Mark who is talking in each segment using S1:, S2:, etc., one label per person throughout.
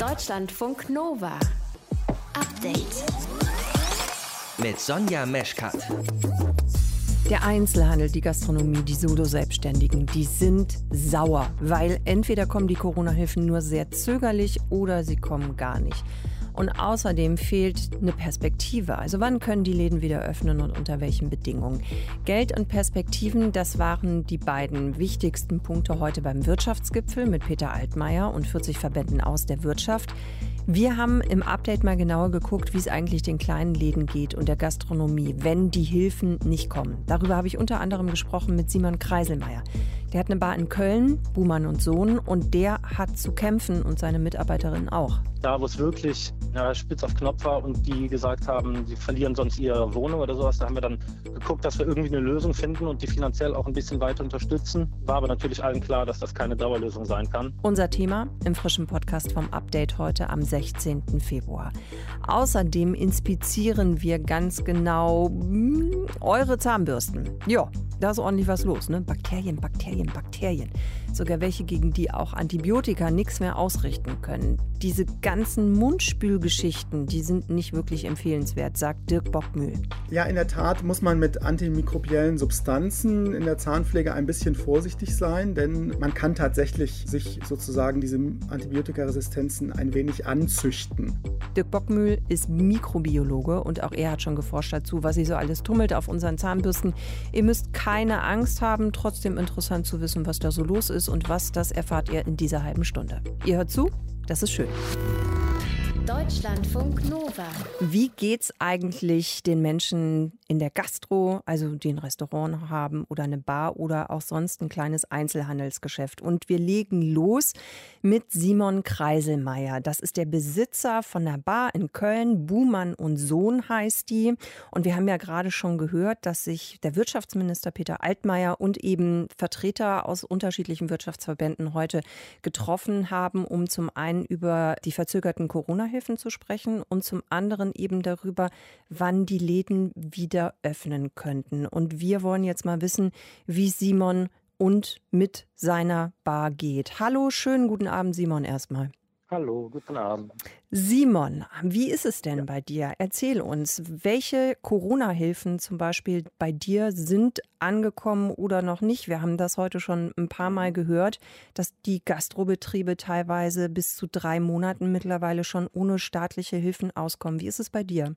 S1: Deutschlandfunk Nova. Update.
S2: Mit Sonja Meschkat.
S3: Der Einzelhandel, die Gastronomie, die Solo-Selbstständigen, die sind sauer, weil entweder kommen die Corona-Hilfen nur sehr zögerlich oder sie kommen gar nicht. Und außerdem fehlt eine Perspektive. Also wann können die Läden wieder öffnen und unter welchen Bedingungen? Geld und Perspektiven, das waren die beiden wichtigsten Punkte heute beim Wirtschaftsgipfel mit Peter Altmaier und 40 Verbänden aus der Wirtschaft. Wir haben im Update mal genauer geguckt, wie es eigentlich den kleinen Läden geht und der Gastronomie, wenn die Hilfen nicht kommen. Darüber habe ich unter anderem gesprochen mit Simon Kreiselmeier. Der hat eine Bar in Köln, Buhmann und Sohn, und der hat zu kämpfen und seine Mitarbeiterin auch.
S4: Da, wo es wirklich ja, spitz auf Knopf war und die gesagt haben, sie verlieren sonst ihre Wohnung oder sowas, da haben wir dann geguckt, dass wir irgendwie eine Lösung finden und die finanziell auch ein bisschen weiter unterstützen. War aber natürlich allen klar, dass das keine Dauerlösung sein kann.
S3: Unser Thema im frischen Podcast vom Update heute am 16. Februar. Außerdem inspizieren wir ganz genau hm, eure Zahnbürsten. Ja, da ist ordentlich was los, ne? Bakterien, Bakterien, Bakterien. Sogar welche, gegen die auch Antibiotika nichts mehr ausrichten können. Diese ganzen Mundspülgeschichten, die sind nicht wirklich empfehlenswert, sagt Dirk Bockmühl.
S5: Ja, in der Tat muss man mit antimikrobiellen Substanzen in der Zahnpflege ein bisschen vorsichtig sein, denn man kann tatsächlich sich sozusagen diese Antibiotikaresistenzen ein wenig anzüchten.
S3: Dirk Bockmühl ist Mikrobiologe und auch er hat schon geforscht dazu, was sich so alles tummelt auf unseren Zahnbürsten. Ihr müsst keine Angst haben, trotzdem interessant zu wissen, was da so los ist und was, das erfahrt ihr in dieser halben Stunde. Ihr hört zu, das ist schön.
S1: Deutschlandfunk Nova.
S3: Wie geht's eigentlich den Menschen in der Gastro, also die ein Restaurant haben oder eine Bar oder auch sonst ein kleines Einzelhandelsgeschäft? Und wir legen los mit Simon Kreiselmeier. Das ist der Besitzer von der Bar in Köln. Buhmann und Sohn heißt die. Und wir haben ja gerade schon gehört, dass sich der Wirtschaftsminister Peter Altmaier und eben Vertreter aus unterschiedlichen Wirtschaftsverbänden heute getroffen haben, um zum einen über die verzögerten Corona-Hilfen Hilfen zu sprechen und zum anderen eben darüber, wann die Läden wieder öffnen könnten. Und wir wollen jetzt mal wissen, wie Simon und mit seiner Bar geht. Hallo, schönen guten Abend, Simon, erstmal.
S4: Hallo, guten Abend.
S3: Simon, wie ist es denn bei dir? Erzähl uns, welche Corona-Hilfen zum Beispiel bei dir sind angekommen oder noch nicht? Wir haben das heute schon ein paar Mal gehört, dass die Gastrobetriebe teilweise bis zu drei Monaten mittlerweile schon ohne staatliche Hilfen auskommen. Wie ist es bei dir?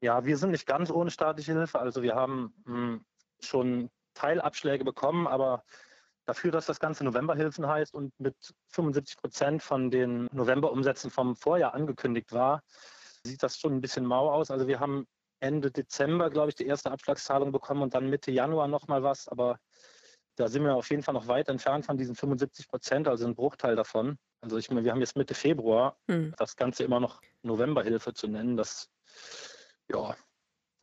S4: Ja, wir sind nicht ganz ohne staatliche Hilfe. Also wir haben mh, hm, schon Teilabschläge bekommen, aber dafür, dass das Ganze Novemberhilfen heißt und mit 75 Prozent von den Novemberumsätzen vom Vorjahr angekündigt war, sieht das schon ein bisschen mau aus. Also wir haben Ende Dezember, glaube ich, die erste Abschlagszahlung bekommen und dann Mitte Januar nochmal was. Aber da sind wir auf jeden Fall noch weit entfernt von diesen 75 Prozent, also ein Bruchteil davon. Also ich meine, wir haben jetzt Mitte Februar, hm. das Ganze immer noch Novemberhilfe zu nennen, das ja,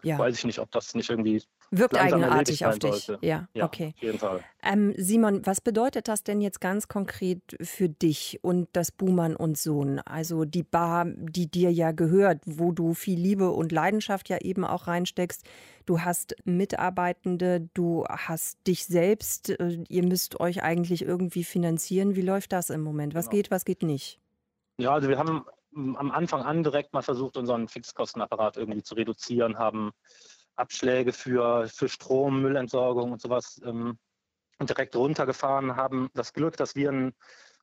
S4: ja. weiß ich nicht, ob das nicht irgendwie
S3: Wirkt eigenartig auf dich. Ja,
S4: ja,
S3: okay.
S4: Auf jeden Fall.
S3: Ähm, Simon, was bedeutet das denn jetzt ganz konkret für dich und das Buhmann und Sohn? Also die Bar, die dir ja gehört, wo du viel Liebe und Leidenschaft ja eben auch reinsteckst. Du hast Mitarbeitende, du hast dich selbst. Äh, ihr müsst euch eigentlich irgendwie finanzieren. Wie läuft das im Moment? Was genau. geht, was geht nicht?
S4: Ja, also wir haben am Anfang an direkt mal versucht, unseren Fixkostenapparat irgendwie zu reduzieren, haben Abschläge für, für Strom, Müllentsorgung und sowas ähm, direkt runtergefahren, haben das Glück, dass wir einen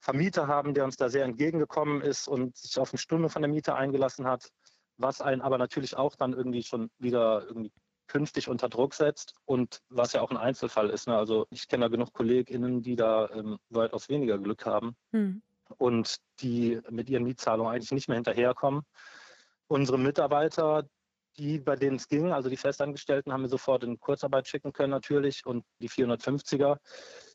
S4: Vermieter haben, der uns da sehr entgegengekommen ist und sich auf eine Stunde von der Miete eingelassen hat, was einen aber natürlich auch dann irgendwie schon wieder irgendwie künftig unter Druck setzt und was ja auch ein Einzelfall ist. Ne? Also ich kenne da genug KollegInnen, die da ähm, weitaus weniger Glück haben hm. Und die mit ihren Mietzahlungen eigentlich nicht mehr hinterherkommen. Unsere Mitarbeiter, die, bei denen es ging, also die Festangestellten, haben wir sofort in Kurzarbeit schicken können natürlich und die 450er,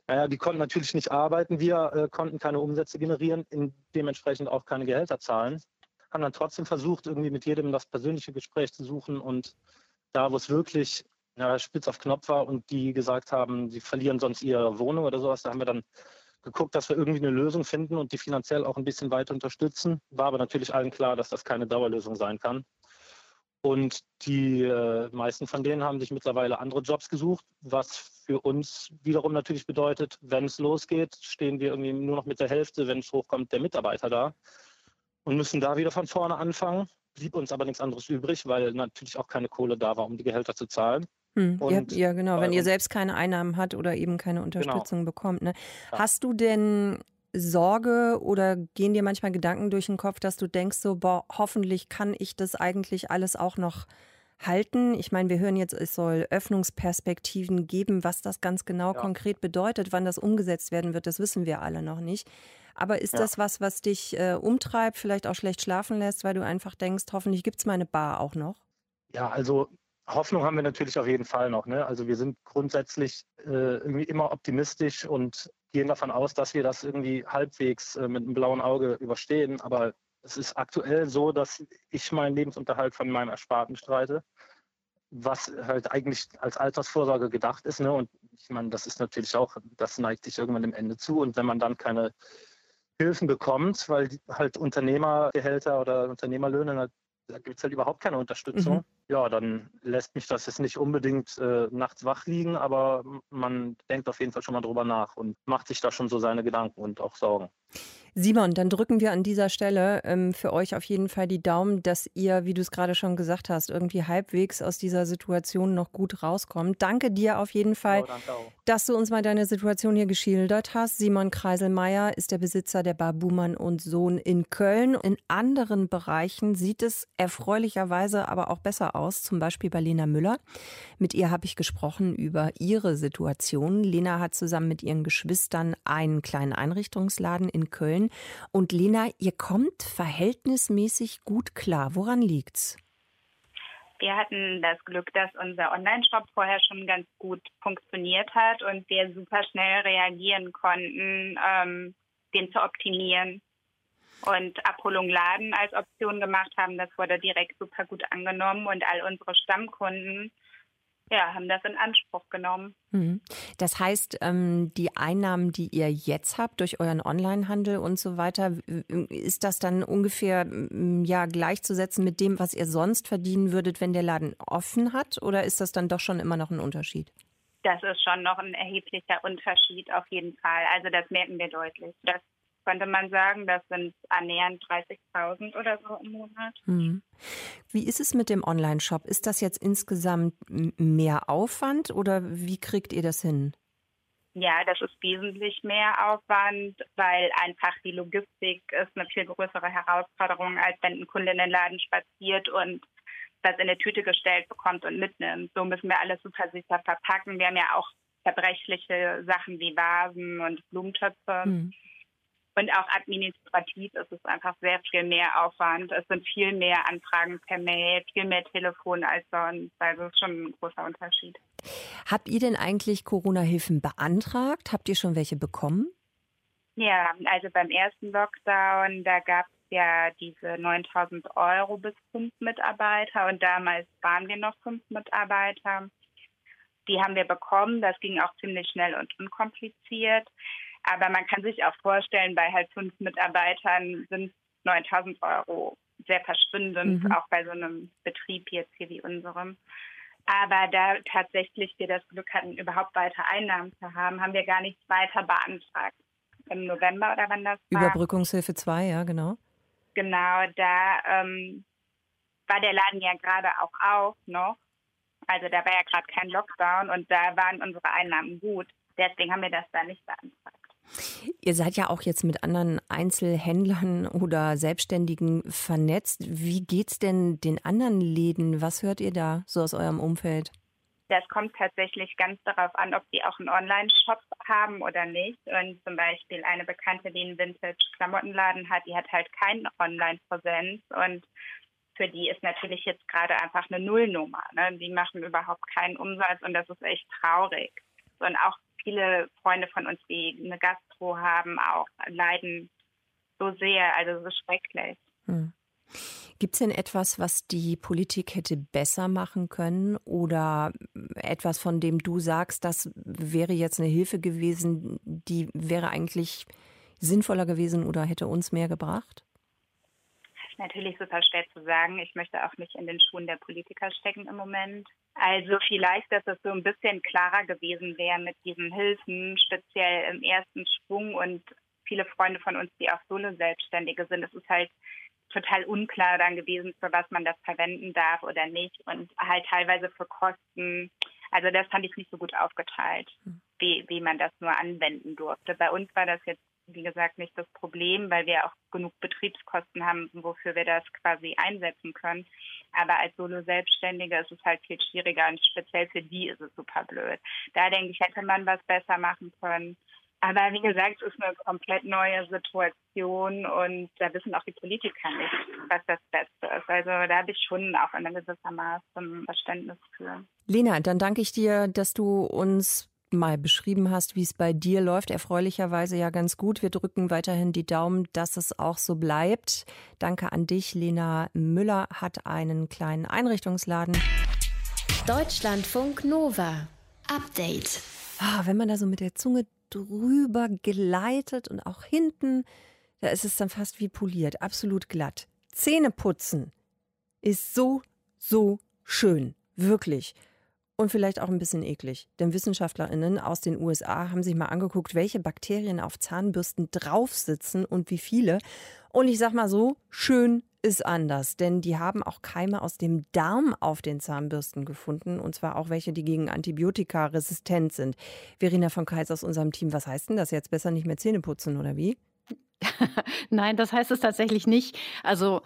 S4: naja, die konnten natürlich nicht arbeiten. Wir äh, konnten keine Umsätze generieren, dementsprechend auch keine Gehälter zahlen. Haben dann trotzdem versucht, irgendwie mit jedem das persönliche Gespräch zu suchen und da, wo es wirklich ja, spitz auf Knopf war und die gesagt haben, sie verlieren sonst ihre Wohnung oder sowas, da haben wir dann geguckt, dass wir irgendwie eine Lösung finden und die finanziell auch ein bisschen weiter unterstützen. War aber natürlich allen klar, dass das keine Dauerlösung sein kann. Und die äh, meisten von denen haben sich mittlerweile andere Jobs gesucht, was für uns wiederum natürlich bedeutet, wenn es losgeht, stehen wir irgendwie nur noch mit der Hälfte, wenn es hochkommt, der Mitarbeiter da. und müssen da wieder von vorne anfangen. Blieb uns aber nichts anderes übrig, weil natürlich auch keine Kohle da war, um die Gehälter zu zahlen.
S3: Hm, ja, ja, genau, wenn ihr selbst keine Einnahmen habt oder eben keine genau. Unterstützung genau. bekommt. Ne? Ja. Hast du denn Sorge oder gehen dir manchmal Gedanken durch den Kopf, dass du denkst, so, boah, hoffentlich kann ich das eigentlich alles auch noch halten? Ich meine, wir hören jetzt, es soll Öffnungsperspektiven geben. Was das ganz genau ja. konkret bedeutet, wann das umgesetzt werden wird, das wissen wir alle noch nicht. Aber ist ja. das was, was dich äh, umtreibt, vielleicht auch schlecht schlafen lässt, weil du einfach denkst, hoffentlich gibt es meine Bar auch noch?
S4: Ja, also Hoffnung haben wir natürlich auf jeden Fall noch. Ne? Also wir sind grundsätzlich äh, irgendwie immer optimistisch und gehen davon aus, dass wir das irgendwie halbwegs äh, mit einem blauen Auge überstehen. Aber es ist aktuell so, dass ich meinen Lebensunterhalt von meinem Ersparten streite, was halt eigentlich als Altersvorsorge gedacht ist. Ne? Und ich meine, das ist natürlich auch, das neigt sich irgendwann dem Ende zu. Und wenn man dann keine Hilfen bekommt, weil halt Unternehmergehälter oder Unternehmerlöhne, da gibt es halt überhaupt keine Unterstützung. Mhm ja, dann lässt mich das jetzt nicht unbedingt äh, nachts wach liegen, aber man denkt auf jeden Fall schon mal drüber nach und macht sich da schon so seine Gedanken und auch Sorgen.
S3: Simon, dann drücken wir an dieser Stelle ähm, für euch auf jeden Fall die Daumen, dass ihr, wie du es gerade schon gesagt hast, irgendwie halbwegs aus dieser Situation noch gut rauskommt. Danke dir auf jeden Fall, oh, dass du uns mal deine Situation hier geschildert hast. Simon Kreiselmeier ist der Besitzer der Bar Buhmann und Sohn in Köln. In anderen Bereichen sieht es erfreulicherweise aber auch besser aus, zum Beispiel bei Lena Müller. Mit ihr habe ich gesprochen über ihre Situation. Lena hat zusammen mit ihren Geschwistern einen kleinen Einrichtungsladen in Köln. Und Lena, ihr kommt verhältnismäßig gut klar. Woran liegt's?
S6: Wir hatten das Glück, dass unser Online-Shop vorher schon ganz gut funktioniert hat und wir super schnell reagieren konnten, ähm, den zu optimieren und Abholung Laden als Option gemacht haben. Das wurde direkt super gut angenommen und all unsere Stammkunden ja, haben das in Anspruch genommen.
S3: Mhm. Das heißt, ähm, die Einnahmen, die ihr jetzt habt durch euren Onlinehandel und so weiter, ist das dann ungefähr ja gleichzusetzen mit dem, was ihr sonst verdienen würdet, wenn der Laden offen hat? Oder ist das dann doch schon immer noch ein Unterschied?
S6: Das ist schon noch ein erheblicher Unterschied auf jeden Fall. Also das merken wir deutlich. Das könnte man sagen, das sind annähernd 30.000 oder so im Monat.
S3: Mhm. Wie ist es mit dem Online-Shop? Ist das jetzt insgesamt mehr Aufwand oder wie kriegt ihr das hin?
S6: Ja, das ist wesentlich mehr Aufwand, weil einfach die Logistik ist eine viel größere Herausforderung, als wenn ein Kunde in den Laden spaziert und das in eine Tüte gestellt bekommt und mitnimmt. So müssen wir alles super sicher verpacken. Wir haben ja auch verbrechliche Sachen wie Vasen und Blumentöpfe. Mhm. Und auch administrativ ist es einfach sehr viel mehr Aufwand. Es sind viel mehr Anfragen per Mail, viel mehr Telefon als sonst. Also es ist schon ein großer Unterschied.
S3: Habt ihr denn eigentlich Corona-Hilfen beantragt? Habt ihr schon welche bekommen?
S6: Ja, also beim ersten Lockdown, da gab es ja diese 9000 Euro bis fünf Mitarbeiter und damals waren wir noch fünf Mitarbeiter. Die haben wir bekommen. Das ging auch ziemlich schnell und unkompliziert. Aber man kann sich auch vorstellen, bei halt fünf Mitarbeitern sind 9000 Euro sehr verschwindend, mhm. auch bei so einem Betrieb jetzt hier wie unserem. Aber da tatsächlich wir das Glück hatten, überhaupt weiter Einnahmen zu haben, haben wir gar nichts weiter beantragt. Im November oder wann das
S3: war. Überbrückungshilfe 2, ja, genau.
S6: Genau, da ähm, war der Laden ja gerade auch auf noch. Also da war ja gerade kein Lockdown und da waren unsere Einnahmen gut. Deswegen haben wir das da nicht beantragt.
S3: Ihr seid ja auch jetzt mit anderen Einzelhändlern oder Selbstständigen vernetzt. Wie geht's denn den anderen Läden? Was hört ihr da so aus eurem Umfeld?
S6: Das kommt tatsächlich ganz darauf an, ob die auch einen Online-Shop haben oder nicht. Und zum Beispiel eine Bekannte, die einen Vintage-Klamottenladen hat, die hat halt keine Online-Präsenz und für die ist natürlich jetzt gerade einfach eine Nullnummer. Ne? Die machen überhaupt keinen Umsatz und das ist echt traurig. Und auch viele Freunde von uns, die eine Gastro haben, auch leiden so sehr. Also so schrecklich. Hm.
S3: Gibt es denn etwas, was die Politik hätte besser machen können oder etwas, von dem du sagst, das wäre jetzt eine Hilfe gewesen, die wäre eigentlich sinnvoller gewesen oder hätte uns mehr gebracht?
S6: Ist natürlich super schwer zu sagen. Ich möchte auch nicht in den Schuhen der Politiker stecken im Moment. Also vielleicht, dass es so ein bisschen klarer gewesen wäre mit diesen Hilfen, speziell im ersten Schwung und viele Freunde von uns, die auch Solo-Selbstständige sind. Es ist halt total unklar dann gewesen, für was man das verwenden darf oder nicht und halt teilweise für Kosten. Also das fand ich nicht so gut aufgeteilt, hm. wie, wie man das nur anwenden durfte. Bei uns war das jetzt, wie gesagt, nicht das Problem, weil wir auch genug Betriebskosten haben, wofür wir das quasi einsetzen können. Aber als Solo-Selbstständige ist es halt viel schwieriger und speziell für die ist es super blöd. Da denke ich, hätte man was besser machen können. Aber wie gesagt, es ist eine komplett neue Situation und da wissen auch die Politiker nicht, was das Beste ist. Also da habe ich schon auch in gewissermaßen Verständnis für.
S3: Lena, dann danke ich dir, dass du uns mal beschrieben hast, wie es bei dir läuft. Erfreulicherweise ja ganz gut. Wir drücken weiterhin die Daumen, dass es auch so bleibt. Danke an dich. Lena Müller hat einen kleinen Einrichtungsladen.
S1: Deutschlandfunk Nova. Update.
S3: Ah, wenn man da so mit der Zunge drüber geleitet und auch hinten, da ist es dann fast wie poliert, absolut glatt. Zähne putzen ist so, so schön, wirklich. Und vielleicht auch ein bisschen eklig. Denn WissenschaftlerInnen aus den USA haben sich mal angeguckt, welche Bakterien auf Zahnbürsten draufsitzen und wie viele. Und ich sag mal so, schön ist anders, denn die haben auch Keime aus dem Darm auf den Zahnbürsten gefunden und zwar auch welche, die gegen Antibiotika resistent sind. Verena von Kais aus unserem Team, was heißt denn das jetzt? Besser nicht mehr Zähne putzen oder wie?
S7: Nein, das heißt es tatsächlich nicht. Also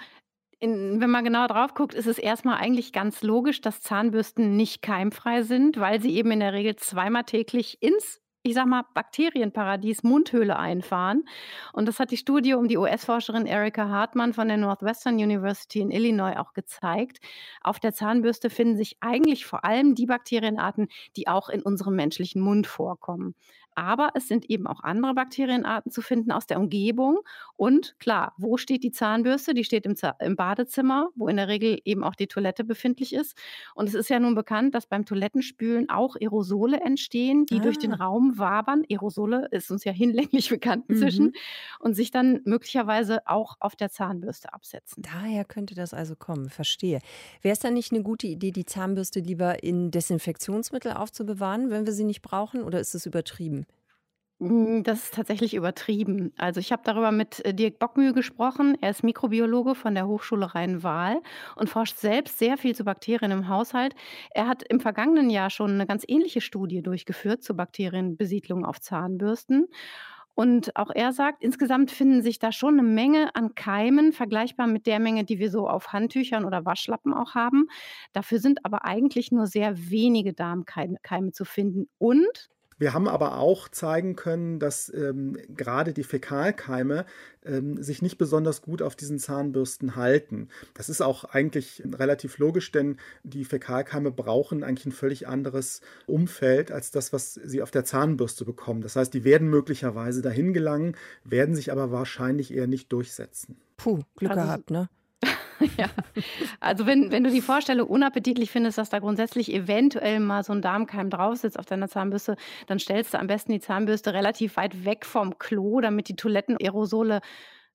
S7: in, wenn man genau drauf guckt, ist es erstmal eigentlich ganz logisch, dass Zahnbürsten nicht keimfrei sind, weil sie eben in der Regel zweimal täglich ins ich sag mal, Bakterienparadies Mundhöhle einfahren. Und das hat die Studie um die US-Forscherin Erika Hartmann von der Northwestern University in Illinois auch gezeigt. Auf der Zahnbürste finden sich eigentlich vor allem die Bakterienarten, die auch in unserem menschlichen Mund vorkommen. Aber es sind eben auch andere Bakterienarten zu finden aus der Umgebung. Und klar, wo steht die Zahnbürste? Die steht im, im, Badezimmer, wo in der Regel eben auch die Toilette befindlich ist. Und es ist ja nun bekannt, dass beim Toilettenspülen auch Aerosole entstehen, die ah. durch den ah. Raum wabern. Aerosole ist uns ja hinlänglich bekannt inzwischen. Mhm. Und sich dann möglicherweise auch auf der Zahnbürste absetzen.
S3: Daher könnte das also kommen, verstehe. Wäre es dann nicht eine gute Idee, die Zahnbürste lieber in Desinfektionsmittel aufzubewahren, wenn wir sie nicht brauchen? Oder ist es übertrieben?
S7: Hm, das ist tatsächlich übertrieben. Also ich habe darüber mit äh, Dirk Bockmühl gesprochen. Er ist Mikrobiologe von der Hochschule Rhein-Waal und forscht selbst sehr viel zu Bakterien im Haushalt. Er hat im vergangenen Jahr schon eine ganz ähnliche Studie durchgeführt zur Bakterienbesiedlung auf Zahnbürsten. Und auch er sagt, insgesamt finden sich da schon eine Menge an Keimen, vergleichbar mit der Menge, die wir so auf Handtüchern oder Waschlappen auch haben. Dafür sind aber eigentlich nur sehr wenige Darmkeime zu finden. Und
S5: wir haben aber auch zeigen können, dass ähm, gerade die Fäkalkeime ähm, sich nicht besonders gut auf diesen Zahnbürsten halten. Das ist auch eigentlich relativ logisch, denn die Fäkalkeime brauchen eigentlich ein völlig anderes Umfeld als das, was sie auf der Zahnbürste bekommen. Das heißt, die werden möglicherweise dahin gelangen, werden sich aber wahrscheinlich eher nicht durchsetzen.
S3: Puh, Glück also, gehabt, ne?
S7: ja. Also wenn, wenn du die Vorstellung unappetitlich findest, dass da grundsätzlich eventuell mal so ein Darmkeim drauf sitzt auf deiner Zahnbürste, dann stellst du am besten die Zahnbürste relativ weit weg vom Klo, damit die Toilettenaerosole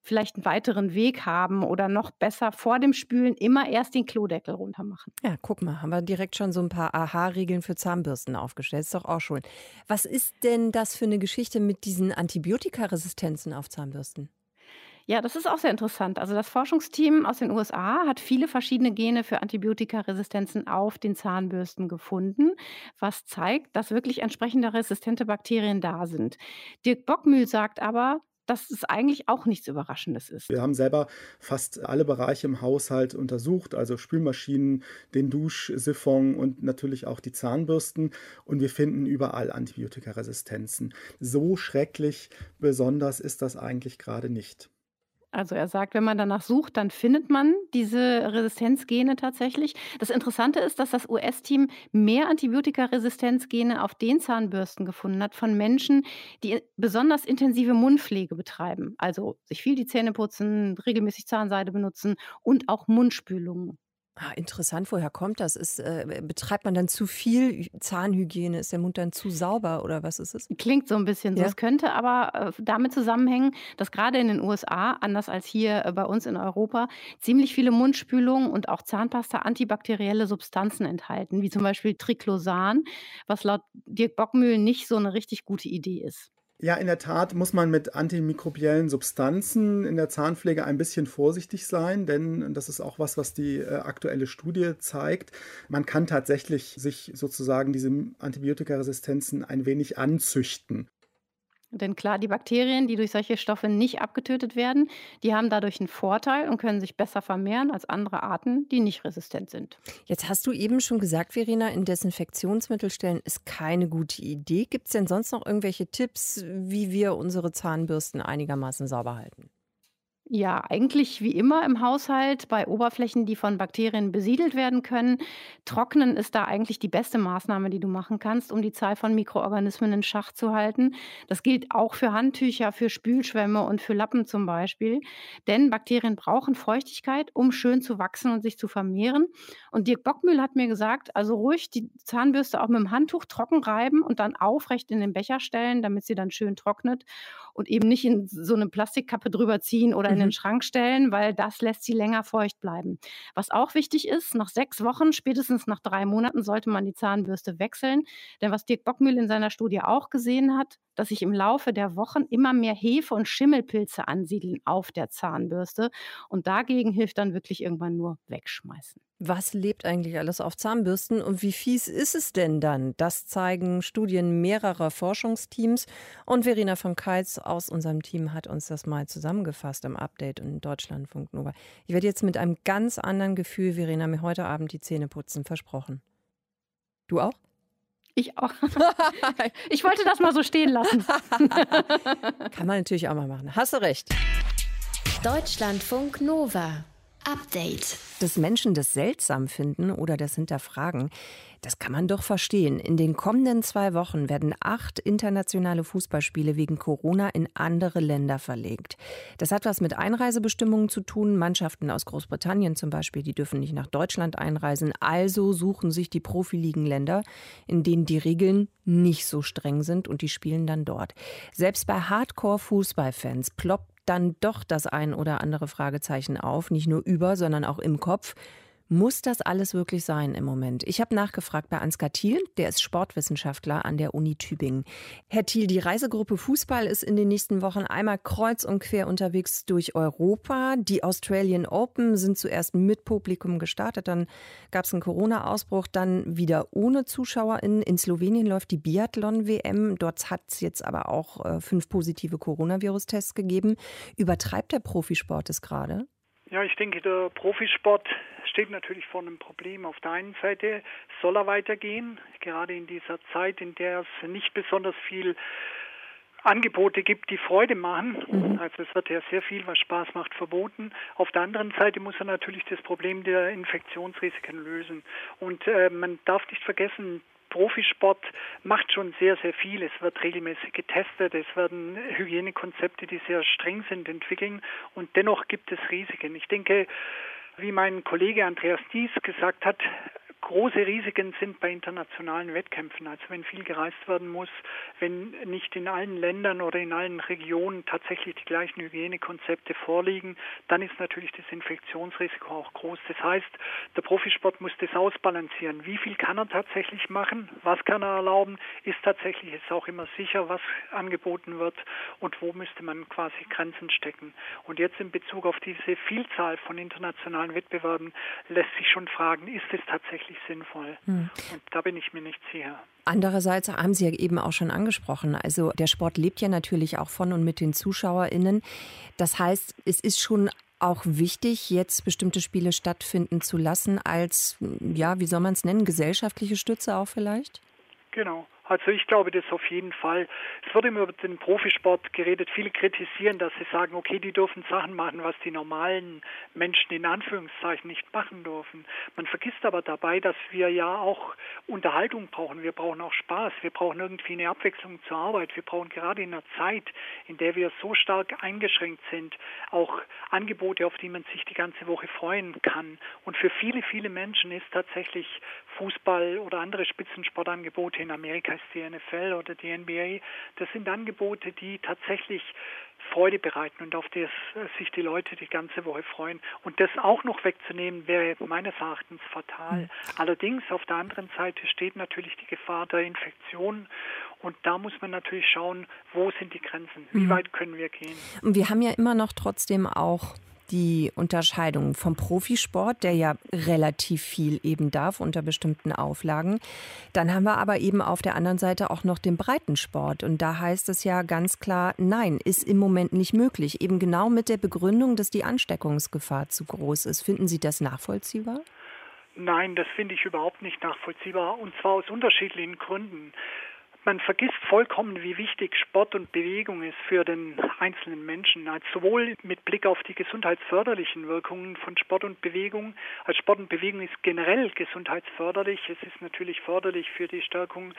S7: vielleicht einen weiteren Weg haben oder noch besser vor dem Spülen immer erst den Klodeckel runter machen.
S3: Ja, guck mal, haben wir direkt schon so ein paar Aha-Regeln für Zahnbürsten aufgestellt. Ist doch auch schon. Was ist denn das für eine Geschichte mit diesen Antibiotikaresistenzen auf Zahnbürsten?
S7: Ja, das ist auch sehr interessant. Also das Forschungsteam aus den USA hat viele verschiedene Gene für Antibiotikaresistenzen auf den Zahnbürsten gefunden, was zeigt, dass wirklich entsprechende resistente Bakterien da sind. Dirk Bockmühl sagt aber, dass es eigentlich auch nichts Überraschendes ist.
S5: Wir haben selber fast alle Bereiche im Haushalt untersucht, also Spülmaschinen, den Duschsiphon und natürlich auch die Zahnbürsten. Und wir finden überall Antibiotikaresistenzen. So schrecklich besonders ist das eigentlich gerade nicht.
S7: Also er sagt, wenn man danach sucht, dann findet man diese Resistenzgene tatsächlich. Das Interessante ist, dass das US-Team mehr Antibiotikaresistenzgene auf den Zahnbürsten gefunden hat von Menschen, die besonders intensive Mundpflege betreiben. Also sich viel die Zähne putzen, regelmäßig Zahnseide benutzen und auch Mundspülungen.
S3: Ah, interessant, woher kommt das? Ist, äh, betreibt man dann zu viel Zahnhygiene? Ist der Mund dann zu sauber oder was ist es?
S7: Klingt so ein bisschen so. Es könnte aber äh, damit zusammenhängen, dass gerade in den USA, anders als hier äh, bei uns in Europa, ziemlich viele Mundspülungen und auch Zahnpasta antibakterielle Substanzen enthalten, wie zum Beispiel Triclosan, was laut Dirk Bockmühl nicht so eine richtig gute Idee ist.
S5: Ja, in der Tat muss man mit antimikrobiellen Substanzen in der Zahnpflege ein bisschen vorsichtig sein, denn das ist auch was, was die äh, aktuelle Studie zeigt. Man kann tatsächlich sich sozusagen diese Antibiotikaresistenzen ein wenig anzüchten.
S7: Denn klar, die Bakterien, die durch solche Stoffe nicht abgetötet werden, die haben dadurch einen Vorteil und können sich besser vermehren als andere Arten, die nicht resistent sind.
S3: Jetzt hast du eben schon gesagt, Verena, in Desinfektionsmittel stellen ist keine gute Idee. Gibt es denn sonst noch irgendwelche Tipps, wie wir unsere Zahnbürsten einigermaßen sauber halten?
S7: Ja, eigentlich wie immer im Haushalt bei Oberflächen, die von Bakterien besiedelt werden können. Trocknen ist da eigentlich die beste Maßnahme, die du machen kannst, um die Zahl von Mikroorganismen in Schach zu halten. Das gilt auch für Handtücher, für Spülschwämme und für Lappen zum Beispiel. Denn Bakterien brauchen Feuchtigkeit, um schön zu wachsen und sich zu vermehren. Und Dirk Bockmühl hat mir gesagt, also ruhig die Zahnbürste auch mit dem Handtuch trocken reiben und dann aufrecht in den Becher stellen, damit sie dann schön trocknet und eben nicht in so eine Plastikkappe drüber ziehen oder in den mhm. Schrank stellen, weil das lässt sie länger feucht bleiben. Was auch wichtig ist, nach sechs Wochen, spätestens nach drei Monaten, sollte man die Zahnbürste wechseln. Denn was Dirk Bockmühl in seiner Studie auch gesehen hat, dass sich im Laufe der Wochen immer mehr Hefe und Schimmelpilze ansiedeln auf der Zahnbürste. Und dagegen hilft dann wirklich irgendwann nur wegschmeißen.
S3: Was lebt eigentlich alles auf Zahnbürsten und wie fies ist es denn dann? Das zeigen Studien mehrerer Forschungsteams. Und Verena von Keitz aus unserem Team hat uns das mal zusammengefasst im Update in Deutschlandfunk Nova. Ich werde jetzt mit einem ganz anderen Gefühl, Verena, mir heute Abend die Zähne putzen, versprochen. Du auch?
S7: Ich auch. ich wollte das mal so stehen lassen.
S3: Kann man natürlich auch mal machen. Hast du recht.
S1: Deutschlandfunk Nova. Update.
S3: Dass Menschen das seltsam finden oder das hinterfragen, das kann man doch verstehen. In den kommenden zwei Wochen werden acht internationale Fußballspiele wegen Corona in andere Länder verlegt. Das hat was mit Einreisebestimmungen zu tun. Mannschaften aus Großbritannien zum Beispiel, die dürfen nicht nach Deutschland einreisen. Also suchen sich die Profiligen Länder, in denen die Regeln nicht so streng sind und die spielen dann dort. Selbst bei Hardcore-Fußballfans ploppt dann doch das ein oder andere Fragezeichen auf, nicht nur über, sondern auch im Kopf. Muss das alles wirklich sein im Moment? Ich habe nachgefragt bei Ansgar Thiel, der ist Sportwissenschaftler an der Uni Tübingen. Herr Thiel, die Reisegruppe Fußball ist in den nächsten Wochen einmal kreuz und quer unterwegs durch Europa. Die Australian Open sind zuerst mit Publikum gestartet, dann gab es einen Corona-Ausbruch, dann wieder ohne ZuschauerInnen. In Slowenien läuft die Biathlon-WM. Dort hat es jetzt aber auch äh, fünf positive Coronavirus-Tests gegeben. Übertreibt der Profisport es gerade?
S8: Ja, ich denke, der Profisport steht natürlich vor einem Problem. Auf der einen Seite soll er weitergehen, gerade in dieser Zeit, in der es nicht besonders viel Angebote gibt, die Freude machen. Mhm. Also es wird ja sehr viel, was Spaß macht, verboten. Auf der anderen Seite muss er natürlich das Problem der Infektionsrisiken lösen. Und äh, man darf nicht vergessen, Profisport macht schon sehr, sehr viel. Es wird regelmäßig getestet, es werden Hygienekonzepte, die sehr streng sind, entwickeln und dennoch gibt es Risiken. Ich denke, wie mein Kollege Andreas Dies gesagt hat, große Risiken sind bei internationalen Wettkämpfen. Also wenn viel gereist werden muss, wenn nicht in allen Ländern oder in allen Regionen tatsächlich die gleichen Hygienekonzepte vorliegen, dann ist natürlich das Infektionsrisiko auch groß. Das heißt, der Profisport muss das ausbalancieren. Wie viel kann er tatsächlich machen? Was kann er erlauben? Ist tatsächlich es auch immer sicher, was angeboten wird? Und wo müsste man quasi Grenzen stecken? Und jetzt in Bezug auf diese Vielzahl von internationalen Wettbewerben lässt sich schon fragen, ist es tatsächlich wirklich sinnvoll. Hm. Und da bin ich mir nicht sicher.
S3: Andererseits haben Sie ja eben auch schon angesprochen, also der Sport lebt ja natürlich auch von und mit den ZuschauerInnen. Das heißt, es ist schon auch wichtig, jetzt bestimmte Spiele stattfinden zu lassen, als, ja, wie soll man es nennen, gesellschaftliche Stütze auch vielleicht?
S8: Genau. Also ich glaube das auf jeden Fall. Es wird immer über den Profisport geredet. Viele kritisieren, dass sie sagen, okay, die dürfen Sachen machen, was die normalen Menschen in Anführungszeichen nicht machen dürfen. Man vergisst aber dabei, dass wir ja auch Unterhaltung brauchen. Wir brauchen auch Spaß. Wir brauchen irgendwie eine Abwechslung zur Arbeit. Wir brauchen gerade in einer Zeit, in der wir so stark eingeschränkt sind, auch Angebote, auf die man sich die ganze Woche freuen kann. Und für viele, viele Menschen ist tatsächlich Fußball oder andere Spitzensportangebote in Amerika, heißt die NFL oder die NBA, das sind Angebote, die tatsächlich Freude bereiten und auf das sich die Leute die ganze Woche freuen. Und das auch noch wegzunehmen, wäre meines Erachtens fatal. Mhm. Allerdings auf der anderen Seite steht natürlich die Gefahr der Infektion und da muss man natürlich schauen, wo sind die Grenzen, wie mhm. weit können wir gehen.
S3: Und wir haben ja immer noch trotzdem auch die Unterscheidung vom Profisport, der ja relativ viel eben darf unter bestimmten Auflagen. Dann haben wir aber eben auf der anderen Seite auch noch den Breitensport. Und da heißt es ja ganz klar, nein, ist im Moment nicht möglich. Eben genau mit der Begründung, dass die Ansteckungsgefahr zu groß ist. Finden Sie das nachvollziehbar?
S8: Nein, das finde ich überhaupt nicht nachvollziehbar. Und zwar aus unterschiedlichen Gründen. Man vergisst vollkommen, wie wichtig Sport und Bewegung ist für den einzelnen Menschen. Also sowohl mit Blick auf die gesundheitsförderlichen Wirkungen von Sport und Bewegung. Als Sport und Bewegung ist generell gesundheitsförderlich. Es ist natürlich förderlich für die Stärkung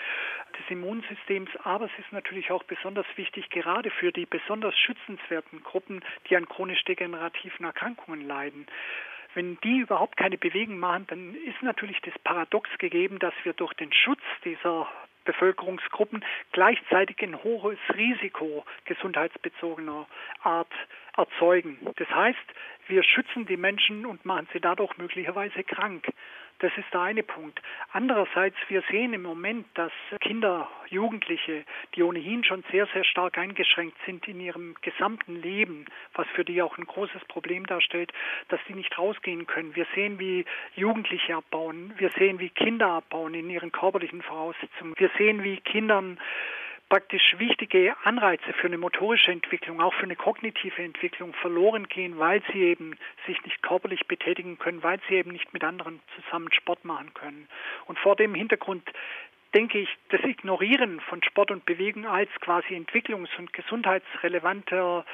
S8: des Immunsystems, aber es ist natürlich auch besonders wichtig, gerade für die besonders schützenswerten Gruppen, die an chronisch degenerativen Erkrankungen leiden. Wenn die überhaupt keine Bewegung machen, dann ist natürlich das Paradox gegeben, dass wir durch den Schutz dieser Bevölkerungsgruppen gleichzeitig ein hohes Risiko gesundheitsbezogener Art erzeugen. Das heißt, wir schützen die Menschen und machen sie dadurch möglicherweise krank. Das ist der eine Punkt. Andererseits, wir sehen im Moment, dass Kinder, Jugendliche, die ohnehin schon sehr, sehr stark eingeschränkt sind in ihrem gesamten Leben, was für die auch ein großes Problem darstellt, dass sie nicht rausgehen können. Wir sehen, wie Jugendliche abbauen. Wir sehen, wie Kinder abbauen in ihren körperlichen Voraussetzungen. Wir sehen, wie Kindern praktisch wichtige Anreize für eine motorische Entwicklung, auch für eine kognitive Entwicklung verloren gehen, weil sie eben sich nicht körperlich betätigen können, weil sie eben nicht mit anderen zusammen Sport machen können. Und vor dem Hintergrund denke ich, das Ignorieren von Sport und Bewegung als quasi entwicklungs- und gesundheitsrelevanter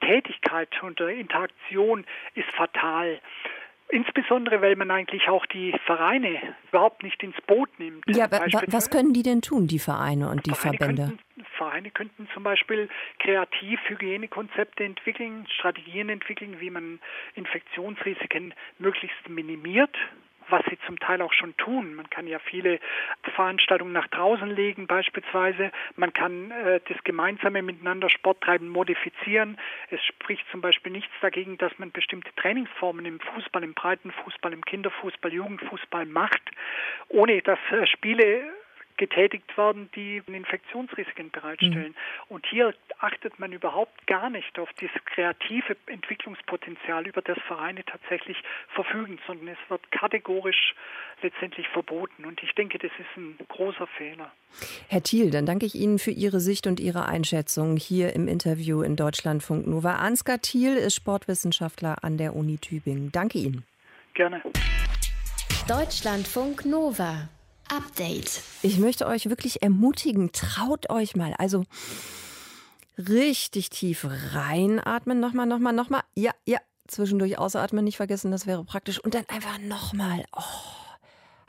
S8: Tätigkeit und Interaktion ist fatal. Insbesondere, weil man eigentlich auch die Vereine überhaupt nicht ins Boot nimmt.
S3: Ja, was können die denn tun, die Vereine und die
S8: Vereine
S3: Verbände?
S8: Könnten, Vereine könnten zum Beispiel kreativ Hygienekonzepte entwickeln, Strategien entwickeln, wie man Infektionsrisiken möglichst minimiert was sie zum Teil auch schon tun. Man kann ja viele Veranstaltungen nach draußen legen beispielsweise. Man kann äh, das gemeinsame Miteinander Sporttreiben modifizieren. Es spricht zum Beispiel nichts dagegen, dass man bestimmte Trainingsformen im Fußball, im Breitenfußball, im Kinderfußball, Jugendfußball macht, ohne dass äh, Spiele getätigt werden, die Infektionsrisiken bereitstellen. Mhm. Und hier achtet man überhaupt gar nicht auf das kreative Entwicklungspotenzial, über das Vereine tatsächlich verfügen, sondern es wird kategorisch letztendlich verboten. Und ich denke, das ist ein großer Fehler.
S3: Herr Thiel, dann danke ich Ihnen für Ihre Sicht und Ihre Einschätzung hier im Interview in Deutschlandfunk Nova. Ansgar Thiel ist Sportwissenschaftler an der Uni Tübingen. Danke Ihnen.
S8: Gerne.
S1: Deutschlandfunk Nova. Update.
S3: Ich möchte euch wirklich ermutigen, traut euch mal. Also richtig tief reinatmen, nochmal, nochmal, nochmal. Ja, ja, zwischendurch ausatmen, nicht vergessen, das wäre praktisch. Und dann einfach nochmal. Oh.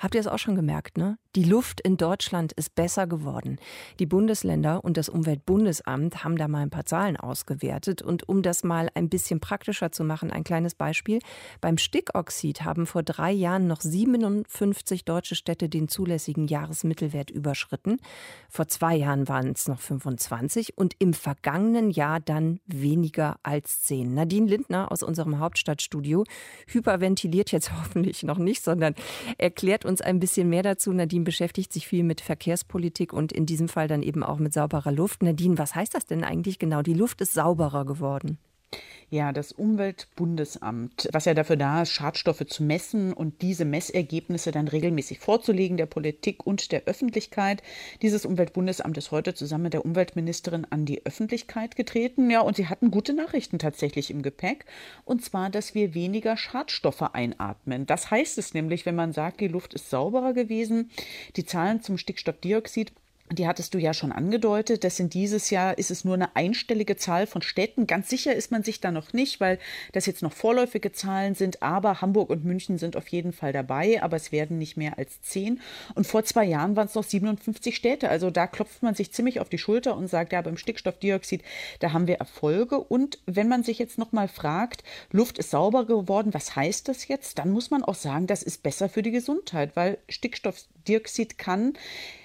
S3: Habt ihr es auch schon gemerkt, ne? Die Luft in Deutschland ist besser geworden. Die Bundesländer und das Umweltbundesamt haben da mal ein paar Zahlen ausgewertet. Und um das mal ein bisschen praktischer zu machen, ein kleines Beispiel. Beim Stickoxid haben vor drei Jahren noch 57 deutsche Städte den zulässigen Jahresmittelwert überschritten. Vor zwei Jahren waren es noch 25 und im vergangenen Jahr dann weniger als 10. Nadine Lindner aus unserem Hauptstadtstudio hyperventiliert jetzt hoffentlich noch nicht, sondern erklärt uns ein bisschen mehr dazu. Nadine Nadine beschäftigt sich viel mit Verkehrspolitik und in diesem Fall dann eben auch mit sauberer Luft. Nadine, was heißt das denn eigentlich genau? Die Luft ist sauberer geworden.
S9: Ja, das Umweltbundesamt, was ja dafür da ist, Schadstoffe zu messen und diese Messergebnisse dann regelmäßig vorzulegen der Politik und der Öffentlichkeit. Dieses Umweltbundesamt ist heute zusammen mit der Umweltministerin an die Öffentlichkeit getreten. Ja, und sie hatten gute Nachrichten tatsächlich im Gepäck. Und zwar, dass wir weniger Schadstoffe einatmen. Das heißt es nämlich, wenn man sagt, die Luft ist sauberer gewesen. Die Zahlen zum Stickstoffdioxid die hattest du ja schon angedeutet. Das sind dieses Jahr ist es nur eine einstellige Zahl von Städten. Ganz sicher ist man sich da noch nicht, weil das jetzt noch vorläufige Zahlen sind. Aber Hamburg und München sind auf jeden Fall dabei. Aber es werden nicht mehr als zehn. Und vor zwei Jahren waren es noch 57 Städte. Also da klopft man sich ziemlich auf die Schulter und sagt, ja, beim Stickstoffdioxid, da haben wir Erfolge. Und wenn man sich jetzt noch mal fragt, Luft ist sauber geworden, was heißt das jetzt? Dann muss man auch sagen, das ist besser für die Gesundheit, weil Stickstoffdioxid kann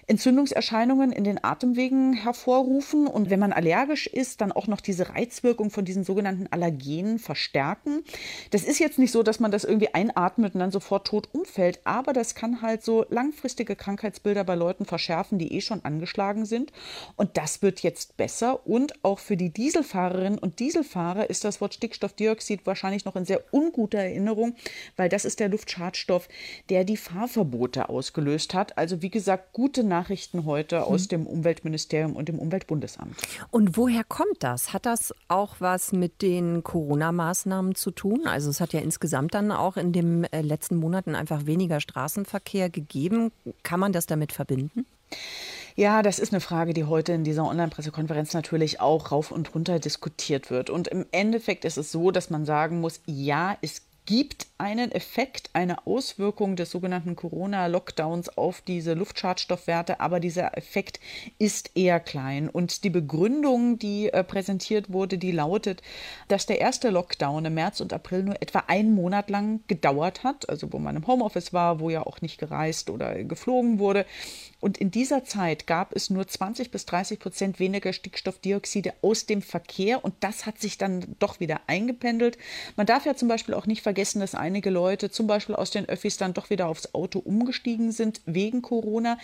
S9: Entzündungserscheinungen in den Atemwegen hervorrufen und wenn man allergisch ist, dann auch noch diese Reizwirkung von diesen sogenannten Allergenen verstärken. Das ist jetzt nicht so, dass man das irgendwie einatmet und dann sofort tot umfällt, aber das kann halt so langfristige Krankheitsbilder bei Leuten verschärfen, die eh schon angeschlagen sind. Und das wird jetzt besser. Und auch für die Dieselfahrerinnen und Dieselfahrer ist das Wort Stickstoffdioxid wahrscheinlich noch in sehr unguter Erinnerung, weil das ist der Luftschadstoff, der die Fahrverbote ausgelöst hat. Also wie gesagt, gute Nachrichten heute aus hm. dem Umweltministerium und dem Umweltbundesamt.
S3: Und woher kommt das? Hat das auch was mit den Corona-Maßnahmen zu tun? Also es hat ja insgesamt dann auch in den äh, letzten Monaten einfach weniger Straßenverkehr gegeben. Kann man das damit verbinden?
S9: Ja, das ist eine Frage, die heute in dieser Online-Pressekonferenz natürlich auch rauf und runter diskutiert wird. Und im Endeffekt ist es so, dass man sagen muss, ja, es gibt einen Effekt, eine Auswirkung des sogenannten Corona-Lockdowns auf diese Luftschadstoffwerte, aber dieser Effekt ist eher klein. Und die Begründung, die äh, präsentiert wurde, die lautet, dass der erste Lockdown im März und April nur etwa einen Monat lang gedauert hat, also wo man im Homeoffice war, wo ja auch nicht gereist oder geflogen wurde. Und in dieser Zeit gab es nur 20 bis 30 Prozent weniger Stickstoffdioxide aus dem Verkehr und das hat sich dann doch wieder eingependelt. Man darf ja zum Beispiel auch nicht vergessen, dass einige Leute zum Beispiel aus den Öffis dann doch wieder aufs Auto umgestiegen sind wegen Corona.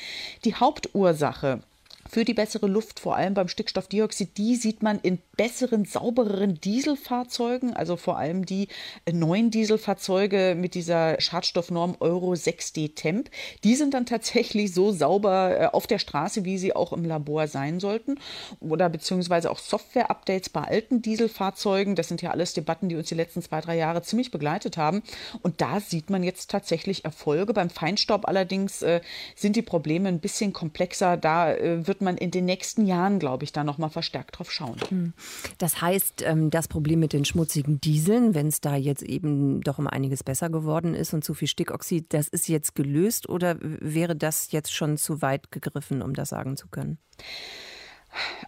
S9: Die Hauptursache für die bessere Luft, vor allem beim Stickstoffdioxid, die sieht man in besseren, saubereren Dieselfahrzeugen, also vor allem die neuen Dieselfahrzeuge mit dieser Schadstoffnorm Euro 6D Temp. Die sind dann tatsächlich so sauber äh, auf der Straße, wie sie auch im Labor sein sollten. Oder beziehungsweise auch Software-Updates bei alten Dieselfahrzeugen. Das sind ja alles Debatten, die uns die letzten zwei, drei Jahre ziemlich begleitet haben. Und da sieht man jetzt tatsächlich Erfolge. Beim Feinstaub allerdings äh, sind die Probleme ein bisschen komplexer. Da äh, wird man in den nächsten Jahren, glaube ich, da nochmal verstärkt drauf schauen. Hm.
S3: Das heißt, ähm, das Problem mit den schmutzigen Dieseln, wenn es da jetzt eben doch um einiges besser geworden ist und zu viel Stickoxid, das ist jetzt gelöst oder wäre das jetzt schon zu weit gegriffen, um das sagen zu können?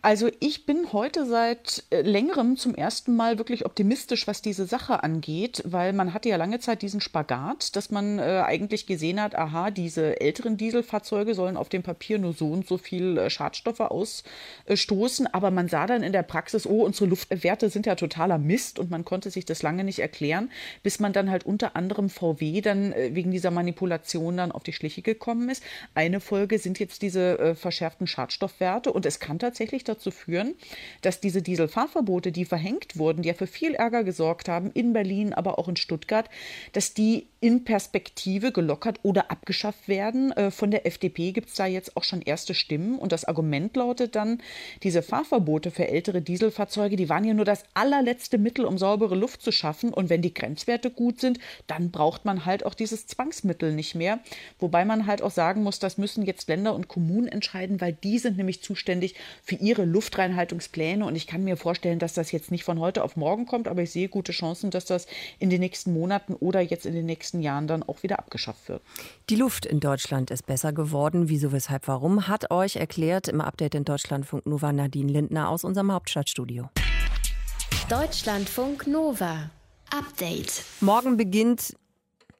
S9: Also ich bin heute seit äh, längerem zum ersten Mal wirklich optimistisch, was diese Sache angeht, weil man hatte ja lange Zeit diesen Spagat, dass man äh, eigentlich gesehen hat, aha, diese älteren Dieselfahrzeuge sollen auf dem Papier nur so und so viel äh, Schadstoffe ausstoßen, aber man sah dann in der Praxis, oh, unsere Luftwerte sind ja totaler Mist und man konnte sich das lange nicht erklären, bis man dann halt unter anderem VW dann äh, wegen dieser Manipulation dann auf die Schliche gekommen ist. Eine Folge sind jetzt diese äh, verschärften Schadstoffwerte und es kann tatsächlich tatsächlich dazu führen, dass diese Dieselfahrverbote, die verhängt wurden, die ja für viel Ärger gesorgt haben, in Berlin, aber auch in Stuttgart, dass die in Perspektive gelockert oder abgeschafft werden. Äh, von der FDP gibt es da jetzt auch schon erste Stimmen. Und das Argument lautet dann, diese Fahrverbote für ältere Dieselfahrzeuge, die waren ja nur das allerletzte Mittel, um saubere Luft zu schaffen. Und wenn die Grenzwerte gut sind, dann braucht man halt auch dieses Zwangsmittel nicht mehr. Wobei man halt auch sagen muss, das müssen jetzt Länder und Kommunen entscheiden, weil die sind nämlich zuständig für ihre Luftreinhaltungspläne. Und ich kann mir vorstellen, dass das jetzt nicht von heute auf morgen kommt, aber ich sehe gute Chancen, dass das in den nächsten Monaten oder jetzt in den nächsten Jahren dann auch wieder abgeschafft wird.
S3: Die Luft in Deutschland ist besser geworden. Wieso, weshalb, warum? Hat euch erklärt im Update in Deutschlandfunk Nova Nadine Lindner aus unserem Hauptstadtstudio.
S1: Deutschlandfunk Nova. Update.
S3: Morgen beginnt,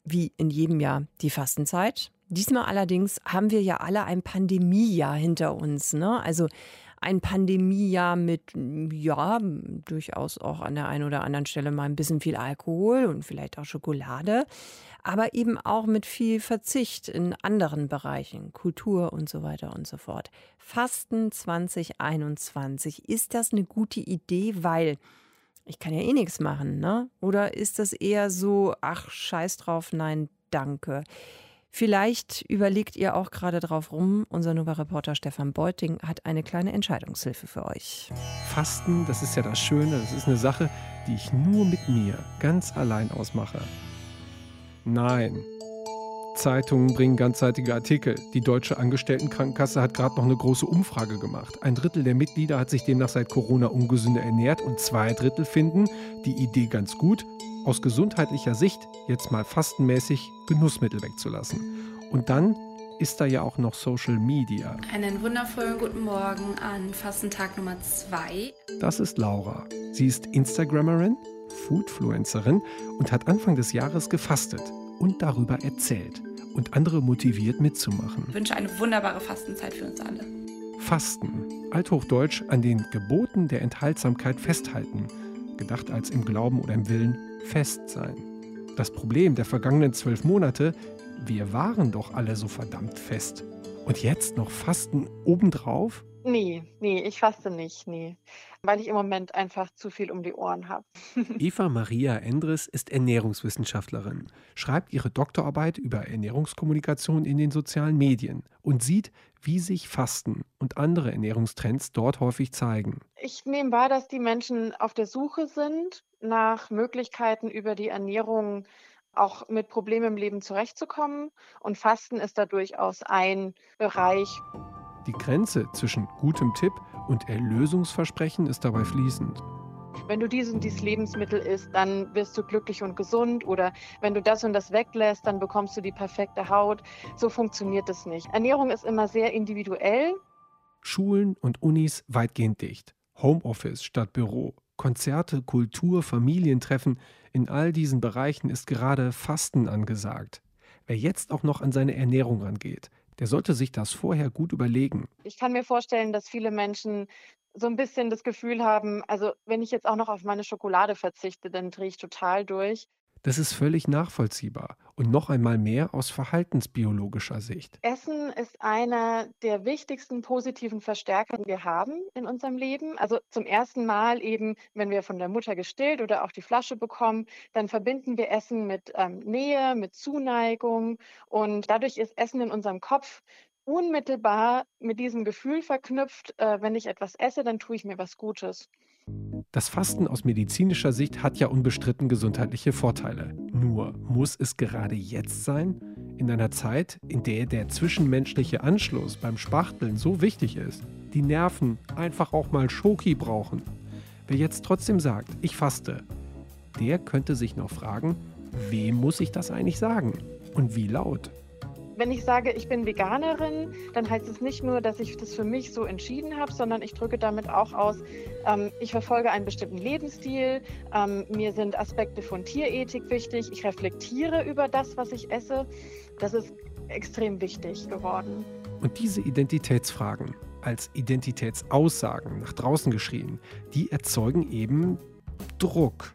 S3: wie in jedem Jahr, die Fastenzeit. Diesmal allerdings haben wir ja alle ein Pandemiejahr hinter uns. Ne? Also ein Pandemiejahr mit, ja, durchaus auch an der einen oder anderen Stelle mal ein bisschen viel Alkohol und vielleicht auch Schokolade, aber eben auch mit viel Verzicht in anderen Bereichen, Kultur und so weiter und so fort. Fasten 2021, ist das eine gute Idee, weil ich kann ja eh nichts machen, ne? Oder ist das eher so, ach, scheiß drauf, nein, danke. Vielleicht überlegt ihr auch gerade drauf rum. Unser Nova-Reporter Stefan Beuting hat eine kleine Entscheidungshilfe für euch.
S10: Fasten, das ist ja das Schöne, das ist eine Sache, die ich nur mit mir ganz allein ausmache. Nein. Zeitungen bringen ganzseitige Artikel. Die Deutsche Angestelltenkrankenkasse hat gerade noch eine große Umfrage gemacht. Ein Drittel der Mitglieder hat sich demnach seit Corona ungesünder ernährt und zwei Drittel finden die Idee ganz gut, aus gesundheitlicher Sicht jetzt mal fastenmäßig Genussmittel wegzulassen. Und dann ist da ja auch noch Social Media.
S11: Einen wundervollen guten Morgen an Fastentag Nummer 2.
S10: Das ist Laura. Sie ist Instagrammerin, Foodfluencerin und hat Anfang des Jahres gefastet und darüber erzählt. und andere motiviert mitzumachen.
S11: Ich wünsche eine wunderbare Fastenzeit für uns alle.
S10: Fasten, althochdeutsch an den Geboten der Enthaltsamkeit festhalten, gedacht als im Glauben oder im Willen fest sein. Das Problem der vergangenen zwölf Monate, wir waren doch alle so verdammt fest. Und jetzt noch Fasten obendrauf?
S12: Nee, nee, ich faste nicht, nee. Weil ich im Moment einfach zu viel um die Ohren habe.
S10: Eva Maria Endres ist Ernährungswissenschaftlerin, schreibt ihre Doktorarbeit über Ernährungskommunikation in den sozialen Medien und sieht, wie sich Fasten und andere Ernährungstrends dort häufig zeigen.
S12: Ich nehme wahr, dass die Menschen auf der Suche sind nach Möglichkeiten über die Ernährung auch mit Problemen im Leben zurechtzukommen. Und Fasten ist da durchaus ein Bereich.
S10: Die Grenze zwischen gutem Tipp und Erlösungsversprechen ist dabei fließend.
S12: Wenn du dies und dies Lebensmittel isst, dann wirst du glücklich und gesund. Oder wenn du das und das weglässt, dann bekommst du die perfekte Haut. So funktioniert es nicht. Ernährung ist immer sehr individuell.
S10: Schulen und Unis weitgehend dicht. Homeoffice statt Büro. Konzerte, Kultur, Familientreffen. In all diesen Bereichen ist gerade Fasten angesagt. Wer jetzt auch noch an seine Ernährung rangeht, der sollte sich das vorher gut überlegen.
S12: Ich kann mir vorstellen, dass viele Menschen so ein bisschen das Gefühl haben, also wenn ich jetzt auch noch auf meine Schokolade verzichte, dann drehe ich total durch.
S10: Das ist völlig nachvollziehbar und noch einmal mehr aus verhaltensbiologischer Sicht.
S12: Essen ist einer der wichtigsten positiven Verstärker, die wir haben in unserem Leben. Also zum ersten Mal eben, wenn wir von der Mutter gestillt oder auch die Flasche bekommen, dann verbinden wir Essen mit ähm, Nähe, mit Zuneigung und dadurch ist Essen in unserem Kopf unmittelbar mit diesem Gefühl verknüpft, äh, wenn ich etwas esse, dann tue ich mir was Gutes.
S10: Das Fasten aus medizinischer Sicht hat ja unbestritten gesundheitliche Vorteile. Nur muss es gerade jetzt sein? In einer Zeit, in der der zwischenmenschliche Anschluss beim Spachteln so wichtig ist, die Nerven einfach auch mal Schoki brauchen. Wer jetzt trotzdem sagt, ich faste, der könnte sich noch fragen, wem muss ich das eigentlich sagen? Und wie laut?
S12: Wenn ich sage, ich bin Veganerin, dann heißt es nicht nur, dass ich das für mich so entschieden habe, sondern ich drücke damit auch aus, ähm, ich verfolge einen bestimmten Lebensstil, ähm, mir sind Aspekte von Tierethik wichtig, ich reflektiere über das, was ich esse. Das ist extrem wichtig geworden.
S10: Und diese Identitätsfragen als Identitätsaussagen nach draußen geschrien, die erzeugen eben Druck.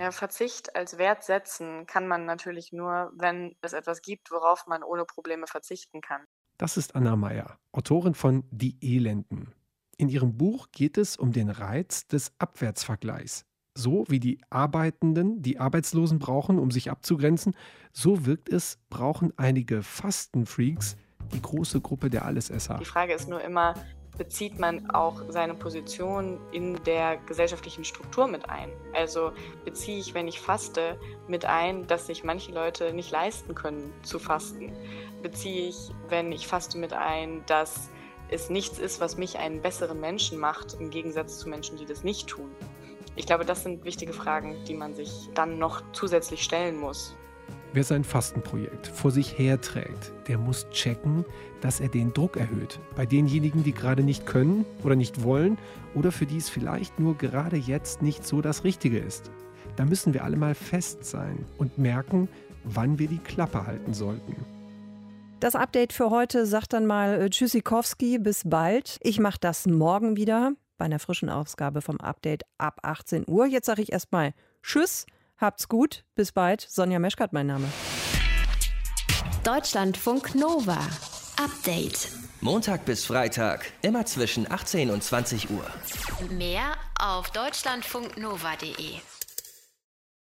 S13: Ja, Verzicht als Wert setzen kann man natürlich nur, wenn es etwas gibt, worauf man ohne Probleme verzichten kann.
S10: Das ist Anna Meyer, Autorin von Die Elenden. In ihrem Buch geht es um den Reiz des Abwärtsvergleichs. So wie die Arbeitenden die Arbeitslosen brauchen, um sich abzugrenzen, so wirkt es, brauchen einige Fastenfreaks die große Gruppe der Allesesser.
S13: Die Frage ist nur immer, bezieht man auch seine Position in der gesellschaftlichen Struktur mit ein. Also beziehe ich, wenn ich faste, mit ein, dass sich manche Leute nicht leisten können zu fasten. Beziehe ich, wenn ich faste, mit ein, dass es nichts ist, was mich einen besseren Menschen macht, im Gegensatz zu Menschen, die das nicht tun. Ich glaube, das sind wichtige Fragen, die man sich dann noch zusätzlich stellen muss.
S10: Wer sein Fastenprojekt vor sich herträgt, der muss checken, dass er den Druck erhöht. Bei denjenigen, die gerade nicht können oder nicht wollen oder für die es vielleicht nur gerade jetzt nicht so das Richtige ist. Da müssen wir alle mal fest sein und merken, wann wir die Klappe halten sollten.
S3: Das Update für heute sagt dann mal äh, Tschüssikowski, bis bald. Ich mache das morgen wieder bei einer frischen Ausgabe vom Update ab 18 Uhr. Jetzt sage ich erstmal Tschüss Habt's gut, bis bald. Sonja Meschkat mein Name.
S1: Deutschlandfunk Nova. Update.
S2: Montag bis Freitag, immer zwischen 18 und 20 Uhr.
S1: Mehr auf deutschlandfunknova.de.